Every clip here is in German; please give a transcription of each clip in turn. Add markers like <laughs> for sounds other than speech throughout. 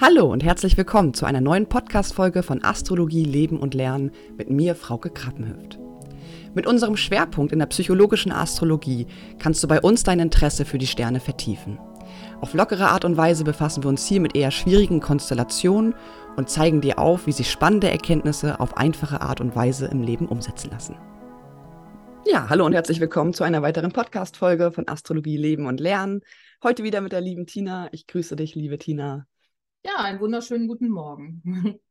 Hallo und herzlich willkommen zu einer neuen Podcast-Folge von Astrologie, Leben und Lernen mit mir, Frauke Krappenhöft. Mit unserem Schwerpunkt in der psychologischen Astrologie kannst du bei uns dein Interesse für die Sterne vertiefen. Auf lockere Art und Weise befassen wir uns hier mit eher schwierigen Konstellationen und zeigen dir auf, wie sich spannende Erkenntnisse auf einfache Art und Weise im Leben umsetzen lassen. Ja, hallo und herzlich willkommen zu einer weiteren Podcast-Folge von Astrologie, Leben und Lernen. Heute wieder mit der lieben Tina. Ich grüße dich, liebe Tina. Ja, einen wunderschönen guten Morgen. <laughs>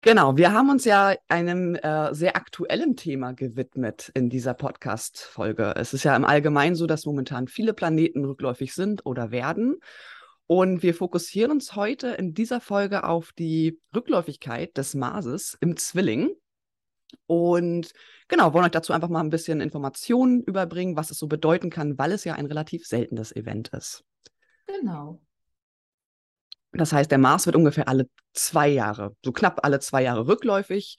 Genau, wir haben uns ja einem äh, sehr aktuellen Thema gewidmet in dieser Podcast-Folge. Es ist ja im Allgemeinen so, dass momentan viele Planeten rückläufig sind oder werden. Und wir fokussieren uns heute in dieser Folge auf die Rückläufigkeit des Marses im Zwilling. Und genau, wollen euch dazu einfach mal ein bisschen Informationen überbringen, was es so bedeuten kann, weil es ja ein relativ seltenes Event ist. Genau. Das heißt, der Mars wird ungefähr alle zwei Jahre, so knapp alle zwei Jahre rückläufig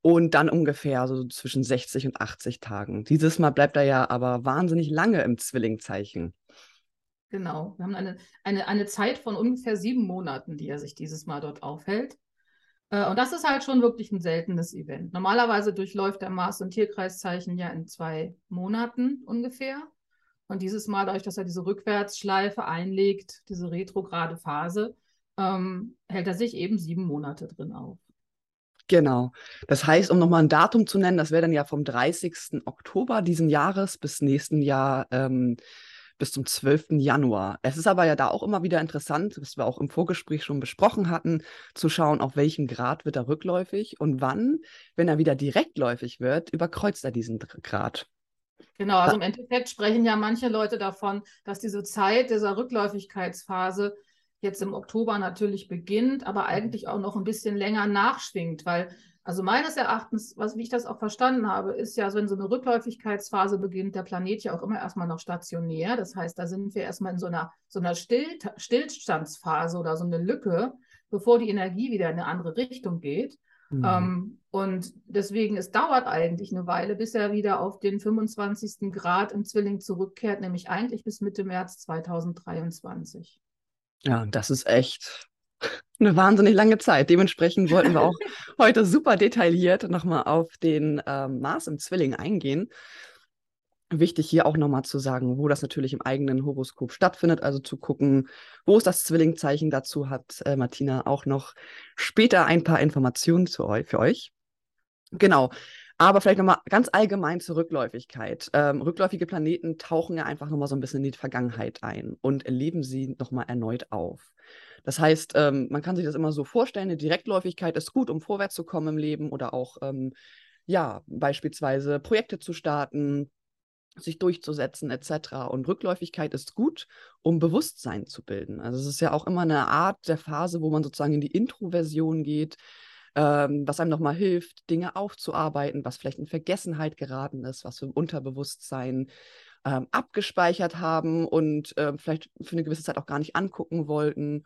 und dann ungefähr so zwischen 60 und 80 Tagen. Dieses Mal bleibt er ja aber wahnsinnig lange im Zwillingzeichen. Genau, wir haben eine, eine, eine Zeit von ungefähr sieben Monaten, die er sich dieses Mal dort aufhält. Äh, und das ist halt schon wirklich ein seltenes Event. Normalerweise durchläuft der Mars- und Tierkreiszeichen ja in zwei Monaten ungefähr. Und dieses Mal, dadurch, dass er diese Rückwärtsschleife einlegt, diese retrograde Phase, ähm, hält er sich eben sieben Monate drin auf. Genau. Das heißt, um nochmal ein Datum zu nennen, das wäre dann ja vom 30. Oktober diesen Jahres bis nächsten Jahr ähm, bis zum 12. Januar. Es ist aber ja da auch immer wieder interessant, was wir auch im Vorgespräch schon besprochen hatten, zu schauen, auf welchem Grad wird er rückläufig und wann, wenn er wieder direktläufig wird, überkreuzt er diesen Grad. Genau, also im Endeffekt sprechen ja manche Leute davon, dass diese Zeit dieser Rückläufigkeitsphase jetzt im Oktober natürlich beginnt, aber mhm. eigentlich auch noch ein bisschen länger nachschwingt, weil also meines Erachtens, was wie ich das auch verstanden habe, ist ja, wenn so eine Rückläufigkeitsphase beginnt, der Planet ja auch immer erstmal noch stationär. Das heißt, da sind wir erstmal in so einer, so einer Still Stillstandsphase oder so eine Lücke, bevor die Energie wieder in eine andere Richtung geht. Mhm. Ähm, und deswegen, es dauert eigentlich eine Weile, bis er wieder auf den 25. Grad im Zwilling zurückkehrt, nämlich eigentlich bis Mitte März 2023. Ja, das ist echt eine wahnsinnig lange Zeit. Dementsprechend wollten wir auch <laughs> heute super detailliert nochmal auf den äh, Mars im Zwilling eingehen. Wichtig hier auch nochmal zu sagen, wo das natürlich im eigenen Horoskop stattfindet, also zu gucken, wo ist das Zwillingzeichen. Dazu hat äh, Martina auch noch später ein paar Informationen zu euch, für euch. Genau. Aber vielleicht nochmal ganz allgemein zur Rückläufigkeit. Ähm, rückläufige Planeten tauchen ja einfach nochmal so ein bisschen in die Vergangenheit ein und erleben sie nochmal erneut auf. Das heißt, ähm, man kann sich das immer so vorstellen, eine Direktläufigkeit ist gut, um vorwärts zu kommen im Leben oder auch, ähm, ja, beispielsweise Projekte zu starten, sich durchzusetzen etc. Und Rückläufigkeit ist gut, um Bewusstsein zu bilden. Also es ist ja auch immer eine Art der Phase, wo man sozusagen in die Introversion geht, ähm, was einem nochmal hilft, Dinge aufzuarbeiten, was vielleicht in Vergessenheit geraten ist, was wir im Unterbewusstsein ähm, abgespeichert haben und äh, vielleicht für eine gewisse Zeit auch gar nicht angucken wollten.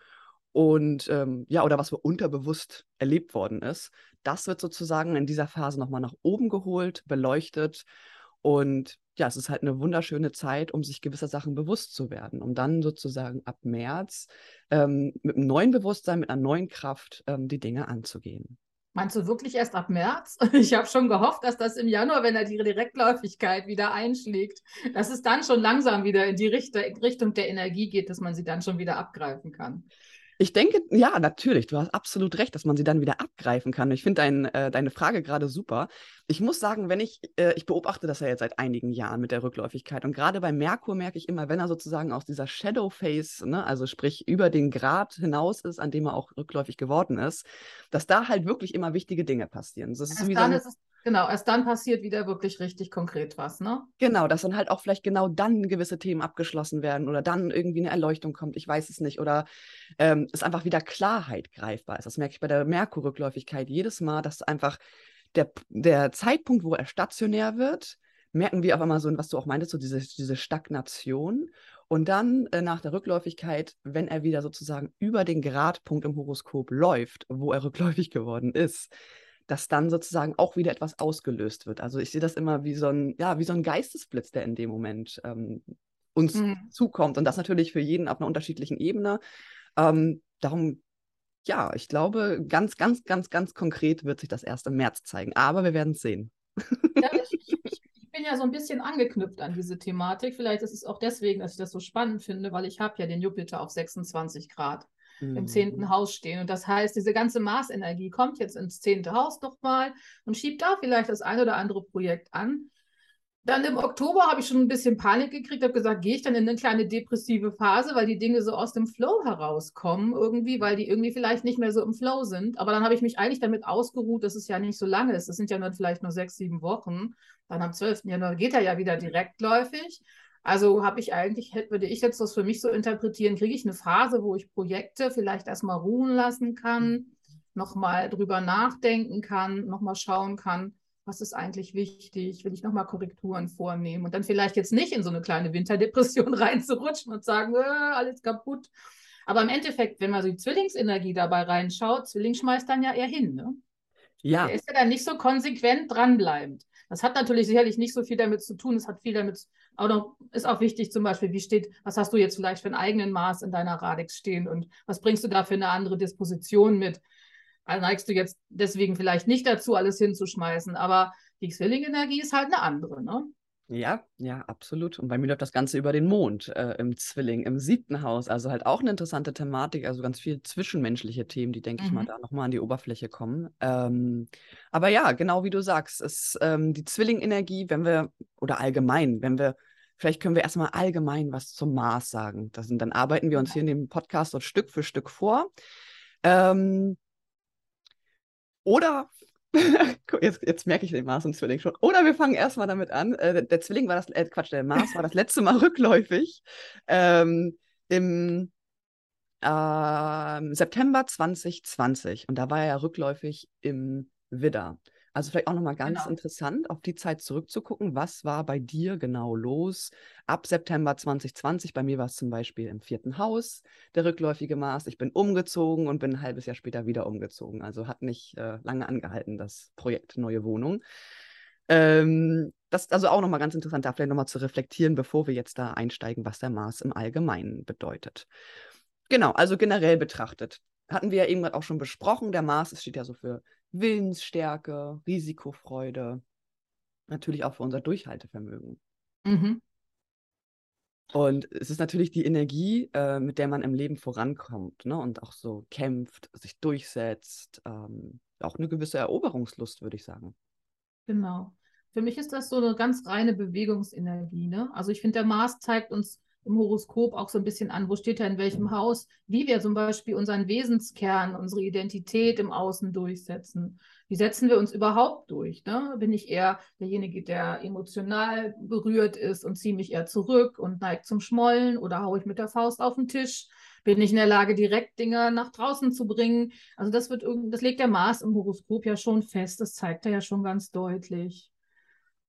Und ähm, ja, oder was wir unterbewusst erlebt worden ist. Das wird sozusagen in dieser Phase nochmal nach oben geholt, beleuchtet. Und ja, es ist halt eine wunderschöne Zeit, um sich gewisser Sachen bewusst zu werden, um dann sozusagen ab März ähm, mit einem neuen Bewusstsein, mit einer neuen Kraft ähm, die Dinge anzugehen. Meinst du wirklich erst ab März? <laughs> Ich habe schon gehofft, dass das im Januar, wenn er die Direktläufigkeit wieder einschlägt, dass es dann schon langsam wieder in die Richtung der Energie geht, dass man sie dann schon wieder abgreifen kann. Ich denke, ja, natürlich, du hast absolut recht, dass man sie dann wieder abgreifen kann. Ich finde dein, äh, deine Frage gerade super. Ich muss sagen, wenn ich, äh, ich beobachte das ja jetzt seit einigen Jahren mit der Rückläufigkeit und gerade bei Merkur merke ich immer, wenn er sozusagen aus dieser Shadow Phase, ne, also sprich über den Grad hinaus ist, an dem er auch rückläufig geworden ist, dass da halt wirklich immer wichtige Dinge passieren. Das ist wie dann so ist es Genau, erst dann passiert wieder wirklich richtig konkret was, ne? Genau, dass dann halt auch vielleicht genau dann gewisse Themen abgeschlossen werden oder dann irgendwie eine Erleuchtung kommt, ich weiß es nicht. Oder ähm, es einfach wieder Klarheit greifbar ist. Das merke ich bei der Merkur-Rückläufigkeit jedes Mal, dass einfach der, der Zeitpunkt, wo er stationär wird, merken wir auf einmal so, was du auch meintest, so diese, diese Stagnation. Und dann äh, nach der Rückläufigkeit, wenn er wieder sozusagen über den Gradpunkt im Horoskop läuft, wo er rückläufig geworden ist, dass dann sozusagen auch wieder etwas ausgelöst wird. Also ich sehe das immer wie so ein, ja, wie so ein Geistesblitz, der in dem Moment ähm, uns mhm. zukommt. Und das natürlich für jeden auf einer unterschiedlichen Ebene. Ähm, darum ja, ich glaube, ganz, ganz, ganz, ganz konkret wird sich das erst im März zeigen. Aber wir werden es sehen. Ja, ich, ich, ich, bin ja so ein bisschen angeknüpft an diese Thematik. Vielleicht ist es auch deswegen, dass ich das so spannend finde, weil ich habe ja den Jupiter auf 26 Grad mhm. im zehnten Haus stehen. Und das heißt, diese ganze Marsenergie kommt jetzt ins zehnte Haus nochmal und schiebt da vielleicht das ein oder andere Projekt an. Dann im Oktober habe ich schon ein bisschen Panik gekriegt, habe gesagt, gehe ich dann in eine kleine depressive Phase, weil die Dinge so aus dem Flow herauskommen irgendwie, weil die irgendwie vielleicht nicht mehr so im Flow sind. Aber dann habe ich mich eigentlich damit ausgeruht, dass es ja nicht so lange ist. Das sind ja nur vielleicht nur sechs, sieben Wochen. Dann am 12. Januar geht er ja wieder direktläufig. Also habe ich eigentlich, würde ich jetzt das für mich so interpretieren, kriege ich eine Phase, wo ich Projekte vielleicht erstmal ruhen lassen kann, nochmal drüber nachdenken kann, nochmal schauen kann, was ist eigentlich wichtig, will ich nochmal Korrekturen vornehmen und dann vielleicht jetzt nicht in so eine kleine Winterdepression <laughs> reinzurutschen und sagen, äh, alles kaputt. Aber im Endeffekt, wenn man so die Zwillingsenergie dabei reinschaut, Zwilling schmeißt dann ja eher hin. Ne? Ja. Der ist ja dann nicht so konsequent dranbleibend. Das hat natürlich sicherlich nicht so viel damit zu tun. Es hat viel damit, auch noch, ist auch wichtig zum Beispiel, wie steht, was hast du jetzt vielleicht für einen eigenen Maß in deiner Radix stehen und was bringst du da für eine andere Disposition mit? neigst du jetzt deswegen vielleicht nicht dazu, alles hinzuschmeißen, aber die Zwillingenergie ist halt eine andere, ne? Ja, ja, absolut. Und bei mir läuft das Ganze über den Mond äh, im Zwilling, im siebten Haus. Also halt auch eine interessante Thematik, also ganz viel zwischenmenschliche Themen, die, denke mhm. ich mal, mhm. da nochmal an die Oberfläche kommen. Ähm, aber ja, genau wie du sagst, ist ähm, die Zwillingenergie, wenn wir, oder allgemein, wenn wir, vielleicht können wir erstmal allgemein was zum Mars sagen. Das dann arbeiten wir uns hier in dem Podcast so Stück für Stück vor. Ähm, oder <laughs> jetzt, jetzt merke ich den Mars und Zwilling schon. Oder wir fangen erstmal damit an. Äh, der Zwilling war das, äh, Quatsch, der Mars war das letzte Mal <laughs> rückläufig ähm, im äh, September 2020. Und da war er ja rückläufig im Widder. Also vielleicht auch nochmal ganz genau. interessant, auf die Zeit zurückzugucken. Was war bei dir genau los ab September 2020? Bei mir war es zum Beispiel im vierten Haus der rückläufige Mars. Ich bin umgezogen und bin ein halbes Jahr später wieder umgezogen. Also hat nicht äh, lange angehalten, das Projekt Neue Wohnung. Ähm, das ist also auch nochmal ganz interessant, da vielleicht nochmal zu reflektieren, bevor wir jetzt da einsteigen, was der Mars im Allgemeinen bedeutet. Genau, also generell betrachtet. Hatten wir ja eben auch schon besprochen, der Mars steht ja so für Willensstärke, Risikofreude, natürlich auch für unser Durchhaltevermögen. Mhm. Und es ist natürlich die Energie, äh, mit der man im Leben vorankommt ne? und auch so kämpft, sich durchsetzt. Ähm, auch eine gewisse Eroberungslust, würde ich sagen. Genau. Für mich ist das so eine ganz reine Bewegungsenergie. Ne? Also ich finde, der Mars zeigt uns im Horoskop auch so ein bisschen an, wo steht er in welchem Haus, wie wir zum Beispiel unseren Wesenskern, unsere Identität im Außen durchsetzen. Wie setzen wir uns überhaupt durch? Ne? Bin ich eher derjenige, der emotional berührt ist und ziehe mich eher zurück und neigt zum Schmollen oder haue ich mit der Faust auf den Tisch? Bin ich in der Lage, direkt Dinge nach draußen zu bringen? Also das wird das legt der Mars im Horoskop ja schon fest, das zeigt er ja schon ganz deutlich.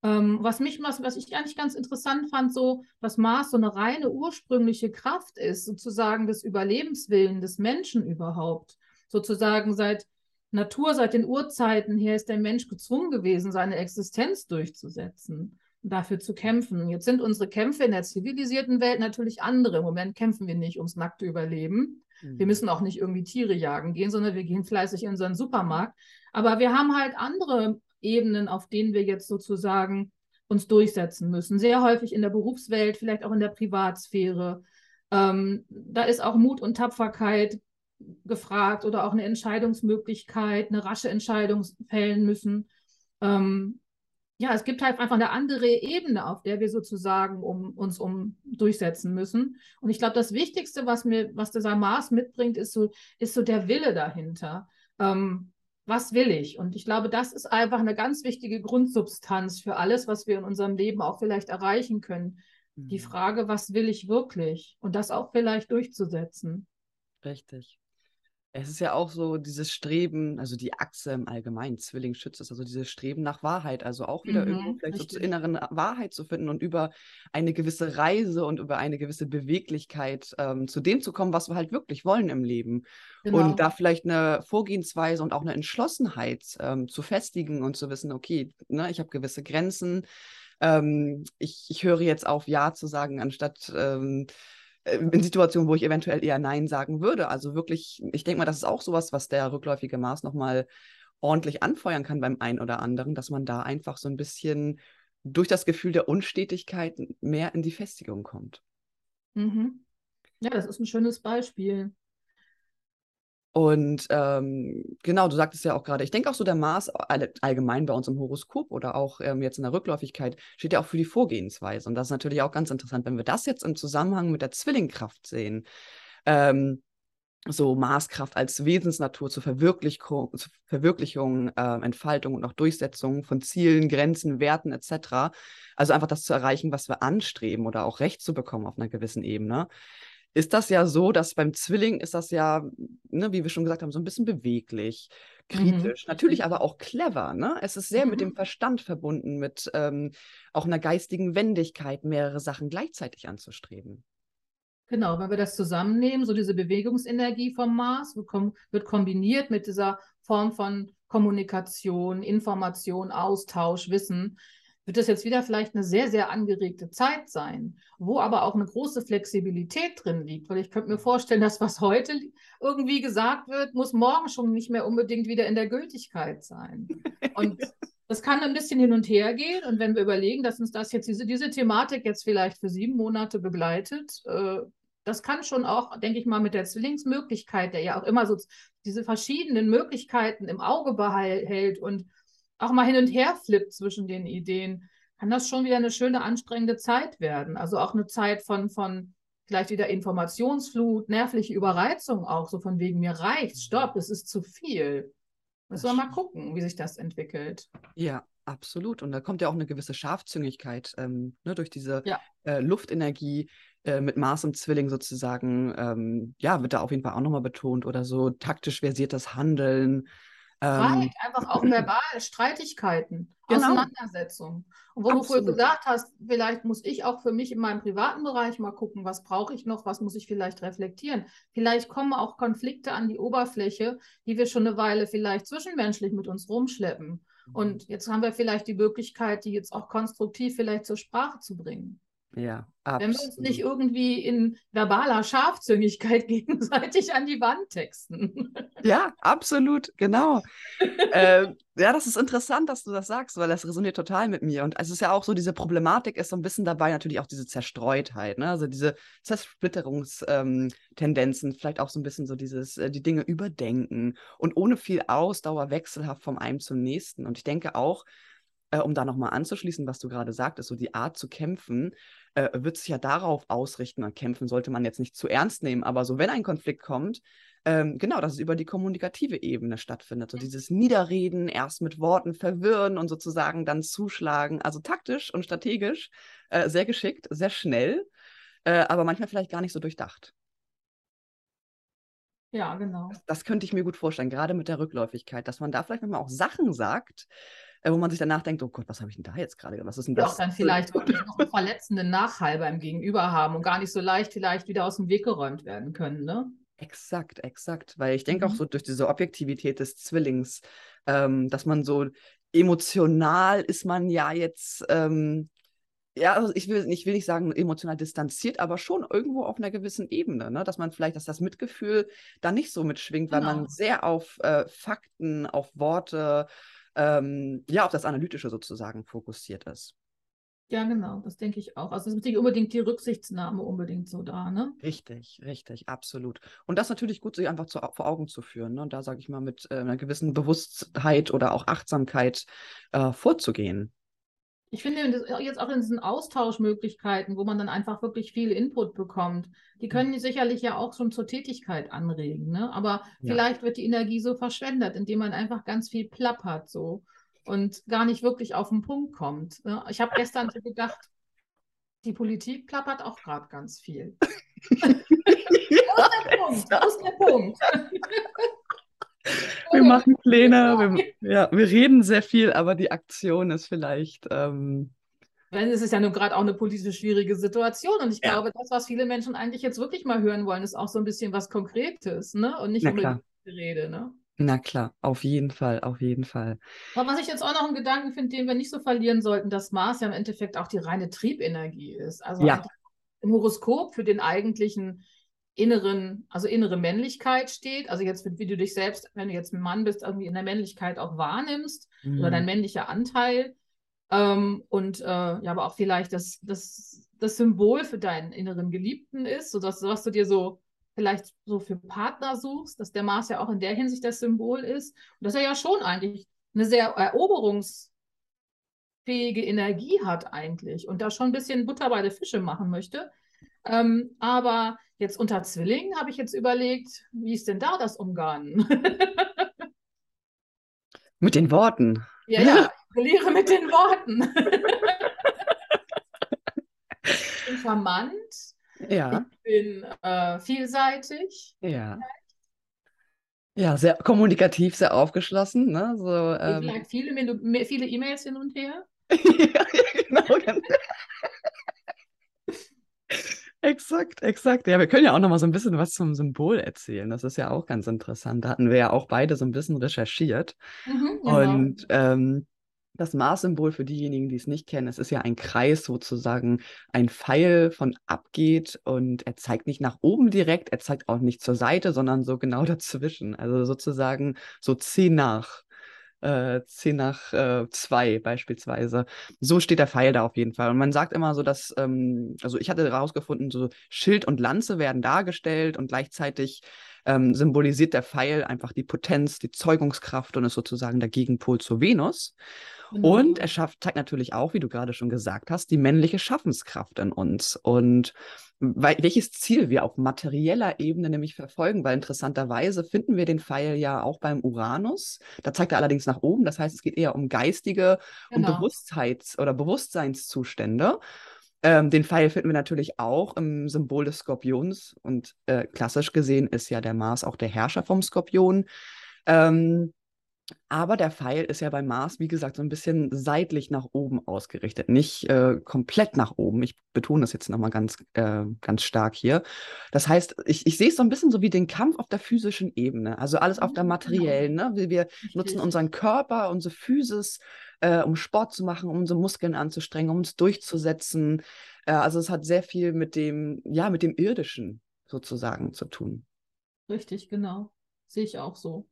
Ähm, was mich, was, was ich eigentlich ganz interessant fand, so, dass Mars so eine reine ursprüngliche Kraft ist, sozusagen des Überlebenswillen des Menschen überhaupt. Sozusagen seit Natur, seit den Urzeiten her ist der Mensch gezwungen gewesen, seine Existenz durchzusetzen dafür zu kämpfen. Jetzt sind unsere Kämpfe in der zivilisierten Welt natürlich andere. Im Moment kämpfen wir nicht ums nackte Überleben. Mhm. Wir müssen auch nicht irgendwie Tiere jagen gehen, sondern wir gehen fleißig in unseren Supermarkt. Aber wir haben halt andere Ebenen, auf denen wir jetzt sozusagen uns durchsetzen müssen. Sehr häufig in der Berufswelt, vielleicht auch in der Privatsphäre. Ähm, da ist auch Mut und Tapferkeit gefragt oder auch eine Entscheidungsmöglichkeit, eine rasche Entscheidung fällen müssen. Ähm, ja, es gibt halt einfach eine andere Ebene, auf der wir sozusagen um, uns um durchsetzen müssen. Und ich glaube, das Wichtigste, was mir, was dieser Mars mitbringt, ist so, ist so der Wille dahinter. Ähm, was will ich? Und ich glaube, das ist einfach eine ganz wichtige Grundsubstanz für alles, was wir in unserem Leben auch vielleicht erreichen können. Mhm. Die Frage, was will ich wirklich? Und das auch vielleicht durchzusetzen. Richtig. Es ist ja auch so dieses Streben, also die Achse im Allgemeinen, Zwilling schützt es, also dieses Streben nach Wahrheit, also auch wieder mhm, irgendwo vielleicht richtig. so zur inneren Wahrheit zu finden und über eine gewisse Reise und über eine gewisse Beweglichkeit ähm, zu dem zu kommen, was wir halt wirklich wollen im Leben. Genau. Und da vielleicht eine Vorgehensweise und auch eine Entschlossenheit ähm, zu festigen und zu wissen, okay, ne, ich habe gewisse Grenzen, ähm, ich, ich höre jetzt auf, Ja zu sagen, anstatt ähm, äh, in Situationen, wo ich eventuell eher Nein sagen würde. Also wirklich, ich denke mal, das ist auch sowas, was der rückläufige Mars nochmal ordentlich anfeuern kann beim einen oder anderen, dass man da einfach so ein bisschen durch das Gefühl der Unstetigkeit mehr in die Festigung kommt. Mhm. Ja, das ist ein schönes Beispiel. Und ähm, genau, du sagtest ja auch gerade, ich denke auch so der Mars all, allgemein bei uns im Horoskop oder auch ähm, jetzt in der Rückläufigkeit steht ja auch für die Vorgehensweise. Und das ist natürlich auch ganz interessant, wenn wir das jetzt im Zusammenhang mit der Zwillingkraft sehen. Ähm, so Maßkraft als Wesensnatur zur Verwirklichung, zur Verwirklichung äh, Entfaltung und auch Durchsetzung von Zielen, Grenzen, Werten etc. Also einfach das zu erreichen, was wir anstreben oder auch Recht zu bekommen auf einer gewissen Ebene ist das ja so, dass beim Zwilling ist das ja, ne, wie wir schon gesagt haben, so ein bisschen beweglich, mhm. kritisch, mhm. natürlich aber auch clever. Ne? Es ist sehr mhm. mit dem. Verstand verbunden, mit ähm, auch einer geistigen Wendigkeit, mehrere Sachen gleichzeitig anzustreben. Genau, wenn wir das zusammennehmen, so diese Bewegungsenergie vom Mars wird, kom wird kombiniert mit dieser Form von Kommunikation, Information, Austausch, Wissen, wird das jetzt wieder vielleicht eine sehr, sehr angeregte Zeit sein, wo aber auch eine große Flexibilität drin liegt. Weil ich könnte mir vorstellen, dass was heute irgendwie gesagt wird, muss morgen schon nicht mehr unbedingt wieder in der Gültigkeit sein. Und <laughs> das kann ein bisschen hin und her gehen. Und wenn wir überlegen, dass uns das jetzt diese, diese Thematik jetzt vielleicht für sieben Monate begleitet, äh, das kann schon auch, denke ich mal, mit der Zwillingsmöglichkeit, der ja auch immer so diese verschiedenen Möglichkeiten im Auge behält und auch mal hin und her flippt zwischen den Ideen, kann das schon wieder eine schöne, anstrengende Zeit werden. Also auch eine Zeit von, von vielleicht wieder Informationsflut, nervliche Überreizung auch, so von wegen mir reicht, stopp, es ist zu viel. Müssen wir mal gucken, wie sich das entwickelt. Ja, absolut. Und da kommt ja auch eine gewisse Scharfzüngigkeit ähm, ne, durch diese ja. äh, Luftenergie äh, mit Mars und Zwilling sozusagen. Ähm, ja, wird da auf jeden Fall auch nochmal betont oder so taktisch versiertes Handeln. Streit, ähm, einfach auch verbal, Streitigkeiten, genau. Auseinandersetzungen. Und wo Absolut. du vorher gesagt hast, vielleicht muss ich auch für mich in meinem privaten Bereich mal gucken, was brauche ich noch, was muss ich vielleicht reflektieren. Vielleicht kommen auch Konflikte an die Oberfläche, die wir schon eine Weile vielleicht zwischenmenschlich mit uns rumschleppen. Mhm. Und jetzt haben wir vielleicht die Möglichkeit, die jetzt auch konstruktiv vielleicht zur Sprache zu bringen. Ja, absolut. Wenn wir uns nicht irgendwie in verbaler Scharfzüngigkeit <laughs> gegenseitig an die Wand texten. Ja, absolut, genau. äh, ja, das ist interessant, dass du das sagst, weil das resoniert total mit mir. Und es ist ja auch so, diese Problematik ist so ein bisschen dabei, natürlich auch diese Zerstreutheit, ne? also diese Zersplitterungstendenzen, ähm, vielleicht auch so ein bisschen so dieses, äh, die Dinge überdenken und ohne viel Ausdauer wechselhaft vom einen zum nächsten. Und ich denke auch, äh, um da nochmal anzuschließen, was du gerade sagtest, so die Art zu kämpfen, äh, wird sich ja darauf ausrichten. Und kämpfen sollte man jetzt nicht zu ernst nehmen, aber so, wenn ein Konflikt kommt, ähm, genau, dass es über die kommunikative Ebene stattfindet. So dieses Niederreden, erst mit Worten verwirren und sozusagen dann zuschlagen. Also taktisch und strategisch, äh, sehr geschickt, sehr schnell, äh, aber manchmal vielleicht gar nicht so durchdacht. Ja, genau. Das, das, könnte ich mir gut vorstellen, gerade mit der Rückläufigkeit, dass man da vielleicht manchmal auch Sachen sagt, äh, wo man sich danach denkt, oh Gott, was habe ich denn da jetzt gerade? Was ist denn das? Auch dann vielleicht wirklich noch einen verletzenden Nachhall beim Gegenüber haben und gar nicht so leicht vielleicht wieder aus dem Weg geräumt werden können, ne? Exakt, exakt. Weil ich denke mhm. auch so durch diese Objektivität des Zwillings, ähm, dass man so emotional ist man ja jetzt, ähm, ja, also ich will, ich will nicht sagen emotional distanziert, aber schon irgendwo auf einer gewissen Ebene, ne? dass man vielleicht, dass das Mitgefühl da nicht so mitschwingt, genau. weil man genau. sehr auf äh, Fakten, auf Worte, ähm, ja, auf das Analytische sozusagen fokussiert ist. Ja, genau, das denke ich auch. Also es ist nicht unbedingt die Rücksichtsnahme unbedingt so da, ne? Richtig, richtig, absolut. Und das natürlich gut, sich einfach zu, vor Augen zu führen. Ne? Und da sage ich mal, mit äh, einer gewissen Bewusstheit oder auch Achtsamkeit äh, vorzugehen. Ich finde jetzt auch in diesen Austauschmöglichkeiten, wo man dann einfach wirklich viel Input bekommt, die können sicherlich ja auch schon zur Tätigkeit anregen. Ne? Aber ja. vielleicht wird die Energie so verschwendet, indem man einfach ganz viel plappert so und gar nicht wirklich auf den Punkt kommt. Ne? Ich habe gestern so gedacht, die Politik plappert auch gerade ganz viel. <laughs> Wo ist der Punkt? Wo ist der Punkt? <laughs> <laughs> wir machen Pläne, wir, ja, wir reden sehr viel, aber die Aktion ist vielleicht. Ähm, Weil es ist ja nun gerade auch eine politisch schwierige Situation und ich ja. glaube, das, was viele Menschen eigentlich jetzt wirklich mal hören wollen, ist auch so ein bisschen was Konkretes, ne? Und nicht Na unbedingt Rede, ne? Na klar, auf jeden Fall, auf jeden Fall. Aber was ich jetzt auch noch einen Gedanken finde, den wir nicht so verlieren sollten, dass Mars ja im Endeffekt auch die reine Triebenergie ist. Also ja. im Horoskop für den eigentlichen inneren, also innere Männlichkeit steht. Also jetzt, wie du dich selbst, wenn du jetzt ein Mann bist, irgendwie in der Männlichkeit auch wahrnimmst mhm. oder dein männlicher Anteil. Ähm, und äh, ja, aber auch vielleicht das, das, das Symbol für deinen inneren Geliebten ist, sodass was du dir so vielleicht so für Partner suchst, dass der Mars ja auch in der Hinsicht das Symbol ist. Und dass er ja schon eigentlich eine sehr eroberungsfähige Energie hat eigentlich und da schon ein bisschen Butter bei der Fische machen möchte. Ähm, aber jetzt unter Zwillingen habe ich jetzt überlegt, wie ist denn da das Umgarnen? <laughs> mit den Worten. Ja, ja, ich verliere mit den Worten. ich bin charmant. Ja. Ich bin äh, vielseitig. Ja. Ja, sehr kommunikativ, sehr aufgeschlossen. Ne? So, ähm... Viele, viele E-Mails hin und her. <laughs> ja, genau. Exakt, exakt. Ja, wir können ja auch noch mal so ein bisschen was zum Symbol erzählen. Das ist ja auch ganz interessant. Da hatten wir ja auch beide so ein bisschen recherchiert. Mhm, genau. Und ähm, das Mars-Symbol für diejenigen, die es nicht kennen, es ist ja ein Kreis sozusagen, ein Pfeil von abgeht und er zeigt nicht nach oben direkt, er zeigt auch nicht zur Seite, sondern so genau <laughs> dazwischen. Also sozusagen so zehn nach äh, 10 nach äh, 2 beispielsweise. So steht der Pfeil da auf jeden Fall. Und man sagt immer so, dass, ähm, also ich hatte herausgefunden, so Schild und Lanze werden dargestellt und gleichzeitig ähm, symbolisiert der Pfeil einfach die Potenz, die Zeugungskraft und ist sozusagen der Gegenpol zur Venus. Genau. Und er schafft, zeigt natürlich auch, wie du gerade schon gesagt hast, die männliche Schaffenskraft in uns. Und welches Ziel wir auf materieller Ebene nämlich verfolgen, weil interessanterweise finden wir den Pfeil ja auch beim Uranus. Da zeigt er allerdings nach oben, das heißt, es geht eher um geistige, genau. um Bewusstheits- oder Bewusstseinszustände. Ähm, den Pfeil finden wir natürlich auch im Symbol des Skorpions und äh, klassisch gesehen ist ja der Mars auch der Herrscher vom Skorpion. Ähm, aber der Pfeil ist ja beim Mars, wie gesagt, so ein bisschen seitlich nach oben ausgerichtet, nicht äh, komplett nach oben. Ich betone das jetzt nochmal ganz, äh, ganz stark hier. Das heißt, ich, ich sehe es so ein bisschen so wie den Kampf auf der physischen Ebene, also alles auf der mhm, materiellen. Genau. Ne? Wir, wir nutzen unseren Körper, unsere Physis, äh, um Sport zu machen, um unsere Muskeln anzustrengen, um uns durchzusetzen. Äh, also es hat sehr viel mit dem, ja, mit dem Irdischen sozusagen zu tun. Richtig, genau. Sehe ich auch so.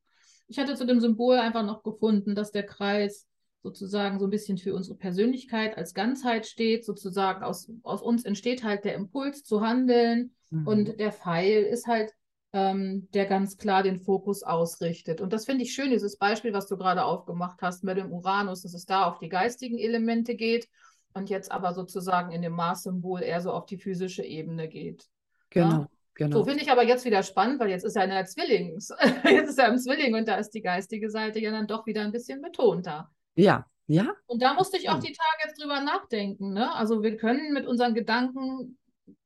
Ich hatte zu dem Symbol einfach noch gefunden, dass der Kreis sozusagen so ein bisschen für unsere Persönlichkeit als Ganzheit steht. Sozusagen aus, aus uns entsteht halt der Impuls zu handeln mhm. und der Pfeil ist halt ähm, der ganz klar den Fokus ausrichtet. Und das finde ich schön, dieses Beispiel, was du gerade aufgemacht hast mit dem Uranus, dass es da auf die geistigen Elemente geht und jetzt aber sozusagen in dem Mars-Symbol eher so auf die physische Ebene geht. Genau. Ja? Genau. So finde ich aber jetzt wieder spannend, weil jetzt ist er in der Zwillings, <laughs> jetzt ist er im Zwilling und da ist die geistige Seite ja dann doch wieder ein bisschen betonter. Ja, ja. Und da musste ich auch die Tage jetzt drüber nachdenken. Ne? Also wir können mit unseren Gedanken,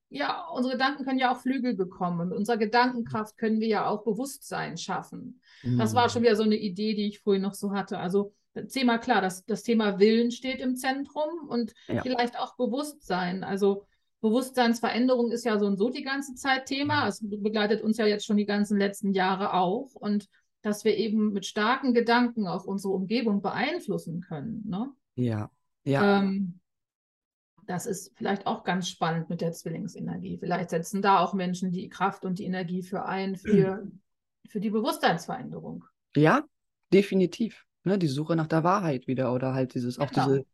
ja, unsere Gedanken können ja auch Flügel bekommen. Mit unserer Gedankenkraft können wir ja auch Bewusstsein schaffen. Mhm. Das war schon wieder so eine Idee, die ich vorhin noch so hatte. Also Thema klar, das, das Thema Willen steht im Zentrum und ja. vielleicht auch Bewusstsein. Also Bewusstseinsveränderung ist ja so und so die ganze Zeit Thema. Es begleitet uns ja jetzt schon die ganzen letzten Jahre auch. Und dass wir eben mit starken Gedanken auch unsere Umgebung beeinflussen können. Ne? Ja, ja. Ähm, das ist vielleicht auch ganz spannend mit der Zwillingsenergie. Vielleicht setzen da auch Menschen die Kraft und die Energie für ein, für, für die Bewusstseinsveränderung. Ja, definitiv. Ne, die Suche nach der Wahrheit wieder oder halt dieses, auch genau. diese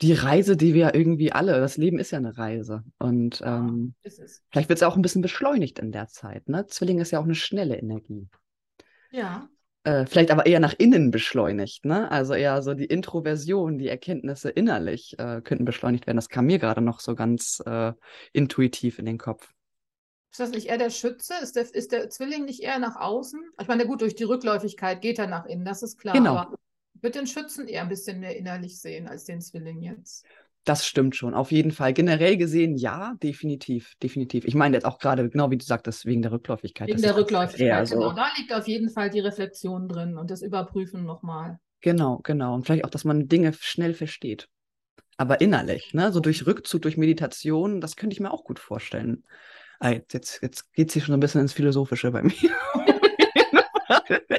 die Reise, die wir irgendwie alle, das Leben ist ja eine Reise. Und ähm, ja, vielleicht wird es auch ein bisschen beschleunigt in der Zeit. Ne? Zwilling ist ja auch eine schnelle Energie. Ja. Äh, vielleicht aber eher nach innen beschleunigt. Ne? Also eher so die Introversion, die Erkenntnisse innerlich äh, könnten beschleunigt werden. Das kam mir gerade noch so ganz äh, intuitiv in den Kopf. Ist das nicht eher der Schütze? Ist der, ist der Zwilling nicht eher nach außen? Ich meine, gut, durch die Rückläufigkeit geht er nach innen, das ist klar. Genau. Aber würde den Schützen eher ein bisschen mehr innerlich sehen als den Zwilling jetzt. Das stimmt schon, auf jeden Fall. Generell gesehen, ja, definitiv, definitiv. Ich meine jetzt auch gerade, genau wie du sagtest, wegen der Rückläufigkeit. Wegen der Rückläufigkeit, genau. So. Da liegt auf jeden Fall die Reflexion drin und das Überprüfen nochmal. Genau, genau. Und vielleicht auch, dass man Dinge schnell versteht. Aber innerlich, ne? so durch Rückzug, durch Meditation, das könnte ich mir auch gut vorstellen. Ah, jetzt jetzt geht es hier schon ein bisschen ins Philosophische bei mir. <laughs> <laughs>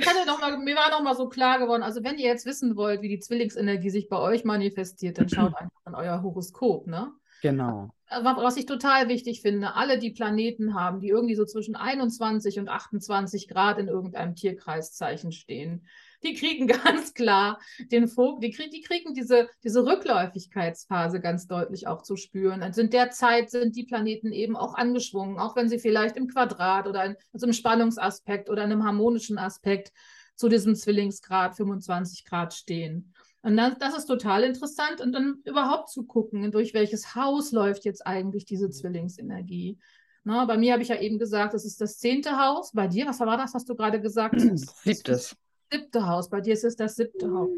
Ich hatte noch mal, mir war noch mal so klar geworden, also wenn ihr jetzt wissen wollt, wie die Zwillingsenergie sich bei euch manifestiert, dann schaut <clears throat> einfach an euer Horoskop, ne? Genau. Was ich total wichtig finde, alle, die Planeten haben, die irgendwie so zwischen 21 und 28 Grad in irgendeinem Tierkreiszeichen stehen, die kriegen <laughs> ganz klar den Vogel, die, krieg, die kriegen diese, diese Rückläufigkeitsphase ganz deutlich auch zu spüren. Also in der Zeit sind die Planeten eben auch angeschwungen, auch wenn sie vielleicht im Quadrat oder in, also im Spannungsaspekt oder in einem harmonischen Aspekt zu diesem Zwillingsgrad 25 Grad stehen. Und dann, das ist total interessant. Und dann überhaupt zu gucken, durch welches Haus läuft jetzt eigentlich diese Zwillingsenergie. Na, bei mir habe ich ja eben gesagt, es ist das zehnte Haus. Bei dir, was war das, hast du gerade gesagt? <clears throat> Siebtes siebte Haus. Bei dir ist es das siebte mhm. Haus.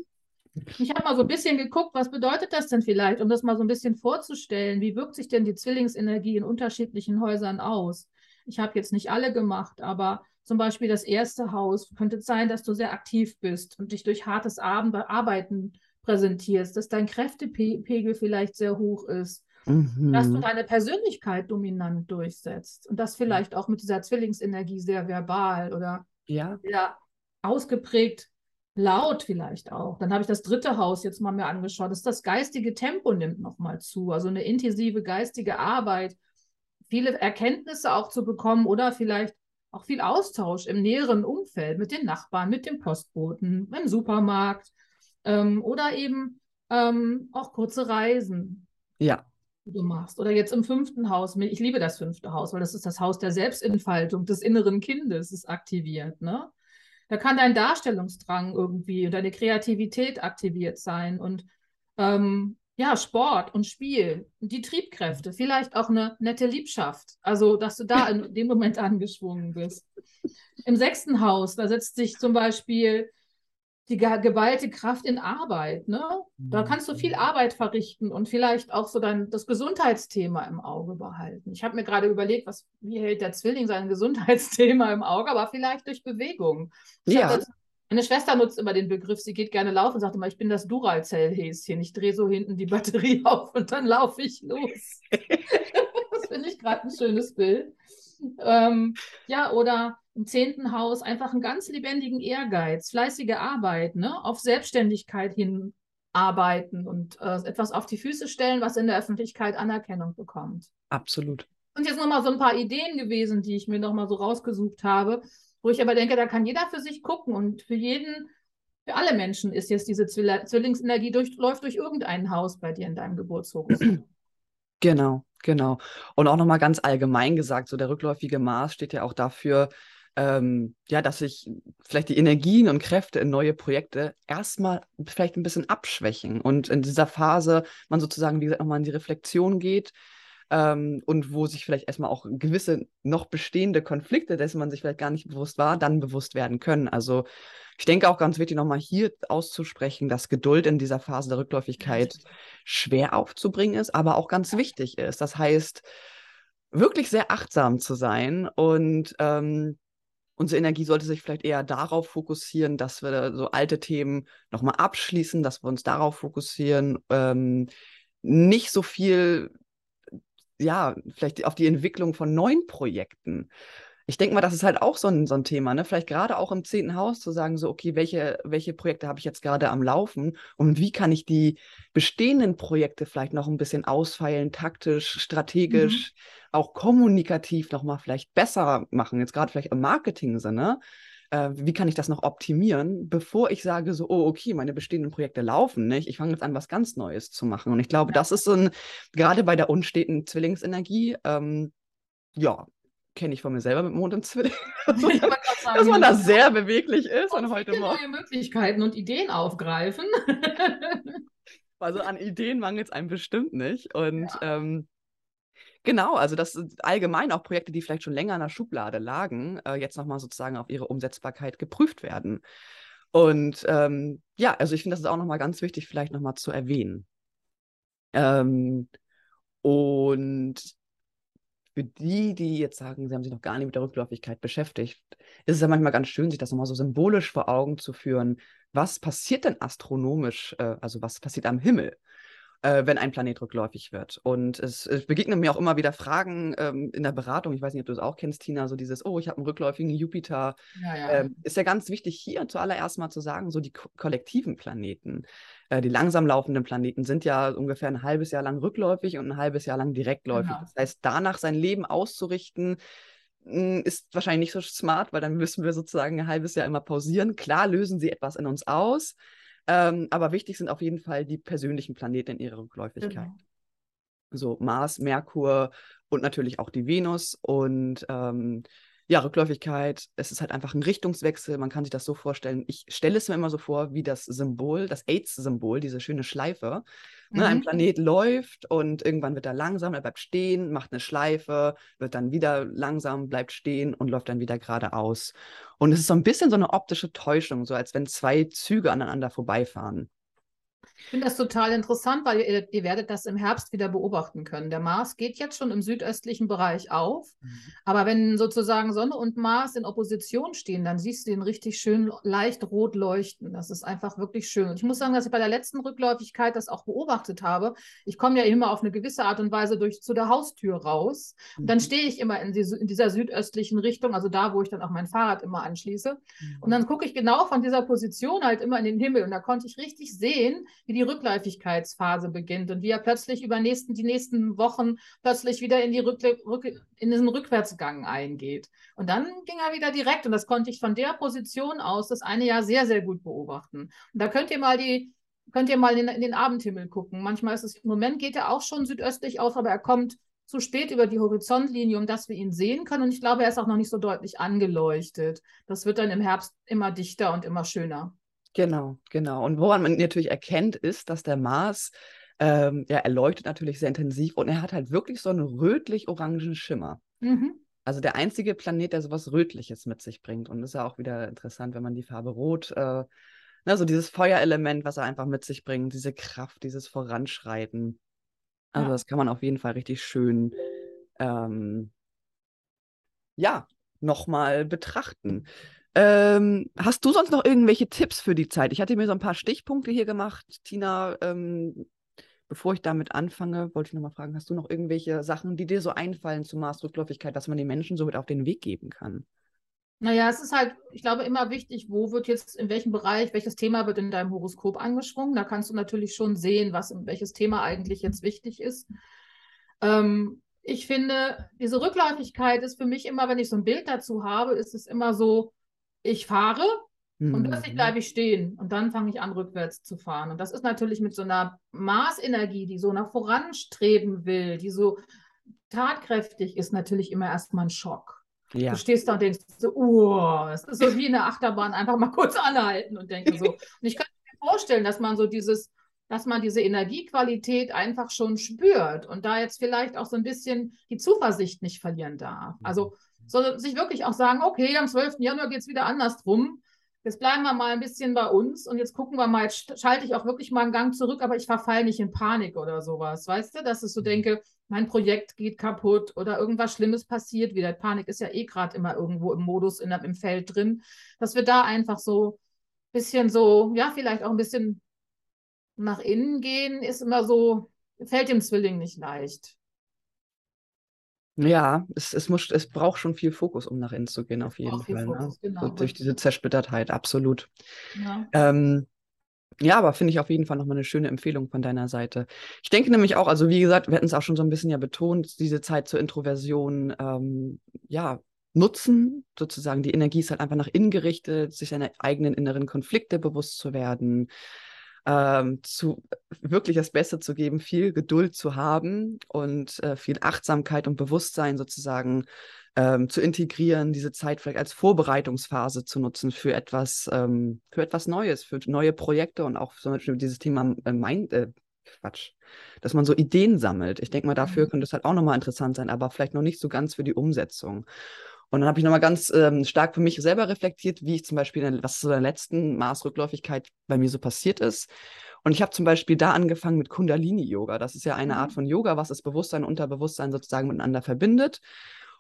Ich habe mal so ein bisschen geguckt, was bedeutet das denn vielleicht, um das mal so ein bisschen vorzustellen. Wie wirkt sich denn die Zwillingsenergie in unterschiedlichen Häusern aus? Ich habe jetzt nicht alle gemacht, aber zum Beispiel das erste Haus könnte sein, dass du sehr aktiv bist und dich durch hartes Arbeiten präsentierst, dass dein Kräftepegel vielleicht sehr hoch ist, mhm. dass du deine Persönlichkeit dominant durchsetzt und das vielleicht auch mit dieser Zwillingsenergie sehr verbal oder ja. sehr ausgeprägt laut vielleicht auch. Dann habe ich das dritte Haus jetzt mal mir angeschaut. Das, das geistige Tempo nimmt nochmal zu, also eine intensive geistige Arbeit, viele Erkenntnisse auch zu bekommen oder vielleicht auch viel Austausch im näheren Umfeld mit den Nachbarn, mit dem Postboten, im Supermarkt ähm, oder eben ähm, auch kurze Reisen. Ja. Die du machst. Oder jetzt im fünften Haus. Ich liebe das fünfte Haus, weil das ist das Haus der Selbstentfaltung des inneren Kindes, ist aktiviert. Ne? Da kann dein Darstellungsdrang irgendwie und deine Kreativität aktiviert sein und ähm, ja, Sport und Spiel die Triebkräfte, vielleicht auch eine nette Liebschaft, also dass du da in <laughs> dem Moment angeschwungen bist. Im sechsten Haus, da setzt sich zum Beispiel die geballte Kraft in Arbeit. Ne? Da mhm. kannst du viel Arbeit verrichten und vielleicht auch so dann das Gesundheitsthema im Auge behalten. Ich habe mir gerade überlegt, was, wie hält der Zwilling sein <laughs> Gesundheitsthema im Auge, aber vielleicht durch Bewegung. Ich ja. meine Schwester nutzt immer den Begriff, sie geht gerne laufen und sagt immer, ich bin das Duralzell-Häschen. Ich drehe so hinten die Batterie <laughs> auf und dann laufe ich los. <laughs> das finde ich gerade ein schönes Bild. Ähm, ja, oder im zehnten Haus einfach einen ganz lebendigen Ehrgeiz, fleißige Arbeit, ne? auf Selbstständigkeit hin arbeiten und äh, etwas auf die Füße stellen, was in der Öffentlichkeit Anerkennung bekommt. Absolut. Und jetzt nochmal so ein paar Ideen gewesen, die ich mir nochmal so rausgesucht habe, wo ich aber denke, da kann jeder für sich gucken und für jeden, für alle Menschen ist jetzt diese Zwillingsenergie durch, läuft durch irgendein Haus bei dir in deinem Geburtshof. Genau, genau. Und auch nochmal ganz allgemein gesagt, so der rückläufige Mars steht ja auch dafür, ähm, ja, dass sich vielleicht die Energien und Kräfte in neue Projekte erstmal vielleicht ein bisschen abschwächen und in dieser Phase man sozusagen, wie gesagt, nochmal in die Reflexion geht ähm, und wo sich vielleicht erstmal auch gewisse noch bestehende Konflikte, dessen man sich vielleicht gar nicht bewusst war, dann bewusst werden können. Also ich denke auch ganz wichtig, nochmal hier auszusprechen, dass Geduld in dieser Phase der Rückläufigkeit schwer aufzubringen ist, aber auch ganz wichtig ist. Das heißt, wirklich sehr achtsam zu sein und ähm, unsere Energie sollte sich vielleicht eher darauf fokussieren, dass wir so alte Themen nochmal abschließen, dass wir uns darauf fokussieren, ähm, nicht so viel, ja, vielleicht auf die Entwicklung von neuen Projekten. Ich denke mal, das ist halt auch so ein, so ein Thema, ne? Vielleicht gerade auch im zehnten Haus zu sagen, so, okay, welche, welche Projekte habe ich jetzt gerade am Laufen und wie kann ich die bestehenden Projekte vielleicht noch ein bisschen ausfeilen, taktisch, strategisch, mhm. auch kommunikativ nochmal vielleicht besser machen, jetzt gerade vielleicht im Marketing-Sinne. Äh, wie kann ich das noch optimieren, bevor ich sage, so, oh, okay, meine bestehenden Projekte laufen nicht, ich fange jetzt an, was ganz Neues zu machen. Und ich glaube, ja. das ist so ein, gerade bei der unsteten Zwillingsenergie, ähm, ja, kenne ich von mir selber mit Mond und Zwilling. sagen, <laughs> <laughs> dass man da sehr beweglich ist und heute Morgen. neue Möglichkeiten und Ideen aufgreifen. <laughs> also an Ideen mangelt es einem bestimmt nicht. Und ja. ähm, genau, also das sind allgemein auch Projekte, die vielleicht schon länger in der Schublade lagen, äh, jetzt nochmal sozusagen auf ihre Umsetzbarkeit geprüft werden. Und ähm, ja, also ich finde, das ist auch nochmal ganz wichtig, vielleicht nochmal zu erwähnen. Ähm, und für die, die jetzt sagen, sie haben sich noch gar nicht mit der Rückläufigkeit beschäftigt, ist es ja manchmal ganz schön, sich das nochmal so symbolisch vor Augen zu führen. Was passiert denn astronomisch, äh, also was passiert am Himmel? Äh, wenn ein Planet rückläufig wird. Und es, es, begegnen mir auch immer wieder Fragen ähm, in der Beratung. Ich weiß nicht, ob du es auch kennst, Tina, so dieses, oh, ich habe einen rückläufigen Jupiter. Ja, ja. Ähm, ist ja ganz wichtig, hier zuallererst mal zu sagen, so die ko kollektiven Planeten, äh, die langsam laufenden Planeten sind ja ungefähr ein halbes Jahr lang rückläufig und ein halbes Jahr lang direktläufig. Genau. Das heißt, danach sein Leben auszurichten, hm, ist wahrscheinlich nicht so smart, weil dann müssen wir sozusagen ein halbes Jahr immer pausieren. Klar lösen sie etwas in uns aus, ähm, aber wichtig sind auf jeden Fall die persönlichen Planeten in ihrer Rückläufigkeit. Genau. So Mars, Merkur und natürlich auch die Venus. Und ähm, ja, Rückläufigkeit, es ist halt einfach ein Richtungswechsel. Man kann sich das so vorstellen. Ich stelle es mir immer so vor wie das Symbol, das AIDS-Symbol, diese schöne Schleife. Mhm. Ne, ein mhm. Planet läuft und irgendwann wird er langsam, er bleibt stehen, macht eine Schleife, wird dann wieder langsam, bleibt stehen und läuft dann wieder geradeaus. Und es ist so ein bisschen so eine optische Täuschung, so als wenn zwei Züge aneinander vorbeifahren. Ich finde das total interessant, weil ihr, ihr, werdet das im Herbst wieder beobachten können. Der Mars geht jetzt schon im südöstlichen Bereich auf, mhm. aber wenn sozusagen Sonne und Mars in Opposition stehen, dann siehst du den richtig schön leicht rot leuchten. Das ist einfach wirklich schön. Und ich muss sagen, dass ich bei der letzten Rückläufigkeit das auch beobachtet habe. Ich komme ja immer auf eine gewisse Art und Weise durch zu der Haustür raus. Und dann mhm. stehe ich immer in, die, in, dieser südöstlichen Richtung, also da, wo ich dann auch mein Fahrrad immer anschließe. Und dann gucke ich genau von dieser Position halt immer in den Himmel. Und da konnte ich richtig sehen, wie die Rückläufigkeitsphase beginnt und wie er plötzlich über nächsten, die nächsten Wochen plötzlich wieder in, die Rück, Rück, in diesen Rückwärtsgang eingeht. Und dann ging er wieder direkt und das konnte ich von der Position aus das eine Jahr sehr, sehr gut beobachten. Und da könnt ihr mal die könnt ihr mal in, in den Abendhimmel gucken. Manchmal ist es, im Moment geht er auch schon südöstlich aus, aber er kommt zu spät über die Horizontlinie, um dass wir ihn sehen können. Und ich glaube, er ist auch noch nicht so deutlich angeleuchtet. Das wird dann im Herbst immer dichter und immer schöner. Genau, genau. Und woran man natürlich erkennt, ist, dass der Mars, ähm, ja, er leuchtet natürlich sehr intensiv und er hat halt wirklich so einen rötlich-orangen Schimmer. Mhm. Also der einzige Planet, der sowas Rötliches mit sich bringt. Und das ist ja auch wieder interessant, wenn man die Farbe Rot, äh, ne, so dieses Feuerelement, was er einfach mit sich bringt, diese Kraft, dieses Voranschreiten. Also ja. das kann man auf jeden Fall richtig schön, ähm, ja, nochmal betrachten. Ähm, hast du sonst noch irgendwelche Tipps für die Zeit? Ich hatte mir so ein paar Stichpunkte hier gemacht. Tina, ähm, bevor ich damit anfange, wollte ich nochmal fragen, hast du noch irgendwelche Sachen, die dir so einfallen zur Maßrückläufigkeit, dass man den Menschen so mit auf den Weg geben kann? Naja, es ist halt, ich glaube, immer wichtig, wo wird jetzt, in welchem Bereich, welches Thema wird in deinem Horoskop angesprungen. Da kannst du natürlich schon sehen, was welches Thema eigentlich jetzt wichtig ist. Ähm, ich finde, diese Rückläufigkeit ist für mich immer, wenn ich so ein Bild dazu habe, ist es immer so, ich fahre mhm. und plötzlich bleibe ich stehen und dann fange ich an, rückwärts zu fahren. Und das ist natürlich mit so einer Maßenergie, die so nach voranstreben will, die so tatkräftig ist, natürlich immer erstmal ein Schock. Ja. Du stehst da und denkst so, oh, es ist so wie eine Achterbahn, einfach mal <laughs> kurz anhalten und denke so. Und ich könnte mir vorstellen, dass man so dieses, dass man diese Energiequalität einfach schon spürt und da jetzt vielleicht auch so ein bisschen die Zuversicht nicht verlieren darf. Also sondern sich wirklich auch sagen, okay, am 12. Januar geht es wieder andersrum. Jetzt bleiben wir mal ein bisschen bei uns und jetzt gucken wir mal, jetzt schalte ich auch wirklich mal einen Gang zurück, aber ich verfalle nicht in Panik oder sowas. Weißt du, dass ich so mhm. denke, mein Projekt geht kaputt oder irgendwas Schlimmes passiert wieder. Panik ist ja eh gerade immer irgendwo im Modus, in, im Feld drin, dass wir da einfach so ein bisschen so, ja, vielleicht auch ein bisschen nach innen gehen, ist immer so, fällt dem Zwilling nicht leicht. Ja, es, es, muss, es braucht schon viel Fokus, um nach innen zu gehen, auf jeden Fall. Ne? Fokus, ne? genau. durch diese Zersplittertheit, absolut. Ja. Ähm, ja, aber finde ich auf jeden Fall nochmal eine schöne Empfehlung von deiner Seite. Ich denke nämlich auch, also wie gesagt, wir hatten es auch schon so ein bisschen ja betont, diese Zeit zur Introversion, ähm, ja, nutzen, sozusagen. Die Energie ist halt einfach nach innen gerichtet, sich seine eigenen inneren Konflikte bewusst zu werden, ähm, zu wirklich das Beste zu geben, viel Geduld zu haben und äh, viel Achtsamkeit und Bewusstsein sozusagen ähm, zu integrieren, diese Zeit vielleicht als Vorbereitungsphase zu nutzen für etwas, ähm, für etwas Neues, für neue Projekte und auch zum Beispiel dieses Thema äh, Mind, äh, Quatsch, dass man so Ideen sammelt. Ich denke mal, dafür mhm. könnte es halt auch nochmal interessant sein, aber vielleicht noch nicht so ganz für die Umsetzung. Und dann habe ich nochmal ganz ähm, stark für mich selber reflektiert, wie ich zum Beispiel, der, was zu der letzten Maßrückläufigkeit bei mir so passiert ist. Und ich habe zum Beispiel da angefangen mit Kundalini-Yoga. Das ist ja eine mhm. Art von Yoga, was das Bewusstsein und Unterbewusstsein sozusagen miteinander verbindet.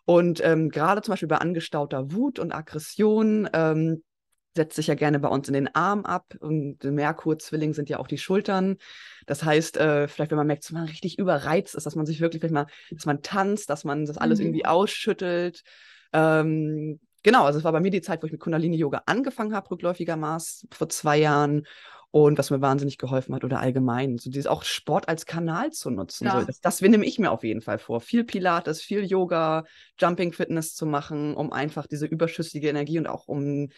Und ähm, gerade zum Beispiel bei angestauter Wut und Aggression ähm, setzt sich ja gerne bei uns in den Arm ab. Und Merkur-Zwilling sind ja auch die Schultern. Das heißt, äh, vielleicht, wenn man merkt, dass man richtig überreizt ist, dass man sich wirklich vielleicht mal, dass man tanzt, dass man das alles mhm. irgendwie ausschüttelt. Ähm, genau, also es war bei mir die Zeit, wo ich mit Kundalini-Yoga angefangen habe, rückläufiger Maß, vor zwei Jahren. Und was mir wahnsinnig geholfen hat oder allgemein, so dieses auch Sport als Kanal zu nutzen. Ja. So, das, das nehme ich mir auf jeden Fall vor. Viel Pilates, viel Yoga, Jumping Fitness zu machen, um einfach diese überschüssige Energie und auch um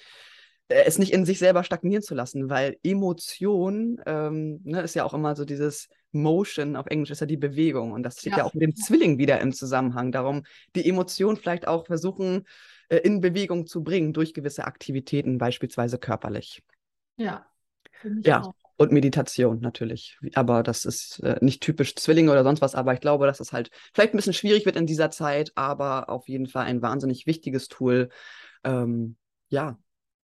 es nicht in sich selber stagnieren zu lassen, weil Emotion ähm, ne, ist ja auch immer so dieses Motion, auf Englisch ist ja die Bewegung und das steht ja, ja auch mit dem Zwilling wieder im Zusammenhang. Darum die Emotion vielleicht auch versuchen äh, in Bewegung zu bringen durch gewisse Aktivitäten, beispielsweise körperlich. Ja, ja, auch. und Meditation natürlich. Aber das ist äh, nicht typisch Zwillinge oder sonst was. Aber ich glaube, dass es halt vielleicht ein bisschen schwierig wird in dieser Zeit, aber auf jeden Fall ein wahnsinnig wichtiges Tool. Ähm, ja.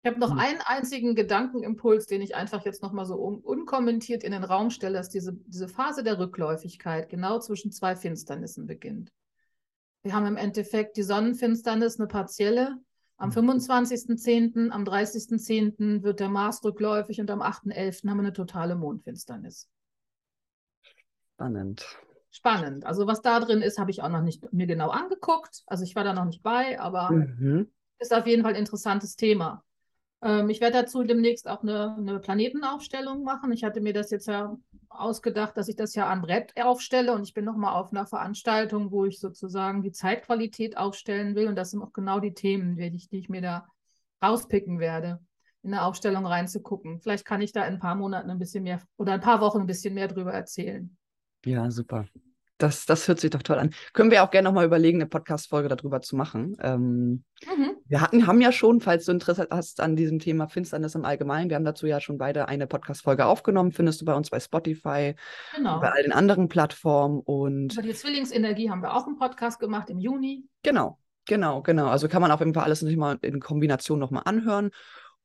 Ich habe noch hm. einen einzigen Gedankenimpuls, den ich einfach jetzt nochmal so un unkommentiert in den Raum stelle, dass diese, diese Phase der Rückläufigkeit genau zwischen zwei Finsternissen beginnt. Wir haben im Endeffekt die Sonnenfinsternis, eine partielle, am 25.10., mhm. am 30.10. wird der Mars rückläufig und am 8.11. haben wir eine totale Mondfinsternis. Spannend. Spannend. Also was da drin ist, habe ich auch noch nicht mir genau angeguckt. Also ich war da noch nicht bei, aber mhm. ist auf jeden Fall ein interessantes Thema. Ähm, ich werde dazu demnächst auch eine, eine, Planetenaufstellung machen. Ich hatte mir das jetzt ja ausgedacht, dass ich das ja am Brett aufstelle und ich bin nochmal auf einer Veranstaltung, wo ich sozusagen die Zeitqualität aufstellen will und das sind auch genau die Themen, die ich, die ich mir da rauspicken werde, in der Aufstellung reinzugucken. Vielleicht kann ich da in ein paar Monaten ein bisschen mehr oder ein paar Wochen ein bisschen mehr drüber erzählen. Ja, super. Das, das hört sich doch toll an. Können wir auch gerne nochmal überlegen, eine Podcast-Folge darüber zu machen. Ähm, mhm. Wir hatten, haben ja schon, falls du Interesse hast an diesem Thema Finsternis im Allgemeinen, wir haben dazu ja schon beide eine Podcast-Folge aufgenommen. Findest du bei uns bei Spotify, genau. bei all den anderen Plattformen. Und Über die Zwillingsenergie haben wir auch einen Podcast gemacht im Juni. Genau, genau, genau. Also kann man auf jeden Fall alles natürlich mal in Kombination nochmal anhören.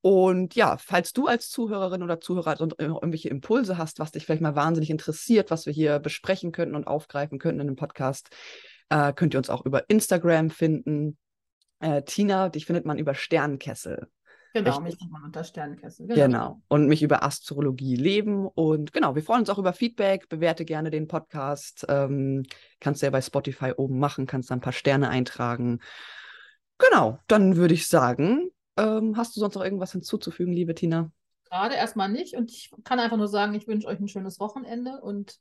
Und ja, falls du als Zuhörerin oder Zuhörer irgendwelche Impulse hast, was dich vielleicht mal wahnsinnig interessiert, was wir hier besprechen könnten und aufgreifen könnten in dem Podcast, äh, könnt ihr uns auch über Instagram finden. Äh, Tina, dich findet man über Sternkessel. Genau, Richtig? mich findet man unter Sternkessel. Genau. genau. Und mich über Astrologie leben. Und genau, wir freuen uns auch über Feedback. Bewerte gerne den Podcast. Ähm, kannst du ja bei Spotify oben machen, kannst da ein paar Sterne eintragen. Genau, dann würde ich sagen, ähm, hast du sonst noch irgendwas hinzuzufügen, liebe Tina? Gerade erstmal nicht. Und ich kann einfach nur sagen, ich wünsche euch ein schönes Wochenende und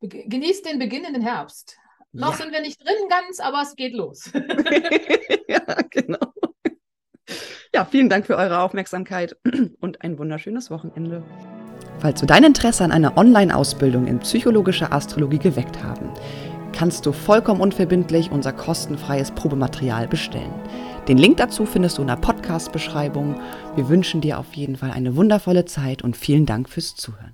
genießt den Beginn in den Herbst. Noch ja. sind wir nicht drin ganz, aber es geht los. <laughs> <laughs> ja, genau. Ja, vielen Dank für eure Aufmerksamkeit <clears throat> und ein wunderschönes Wochenende. Falls wir dein Interesse an einer Online-Ausbildung in psychologischer Astrologie geweckt haben, kannst du vollkommen unverbindlich unser kostenfreies Probematerial bestellen. Den Link dazu findest du in der Podcast-Beschreibung. Wir wünschen dir auf jeden Fall eine wundervolle Zeit und vielen Dank fürs Zuhören.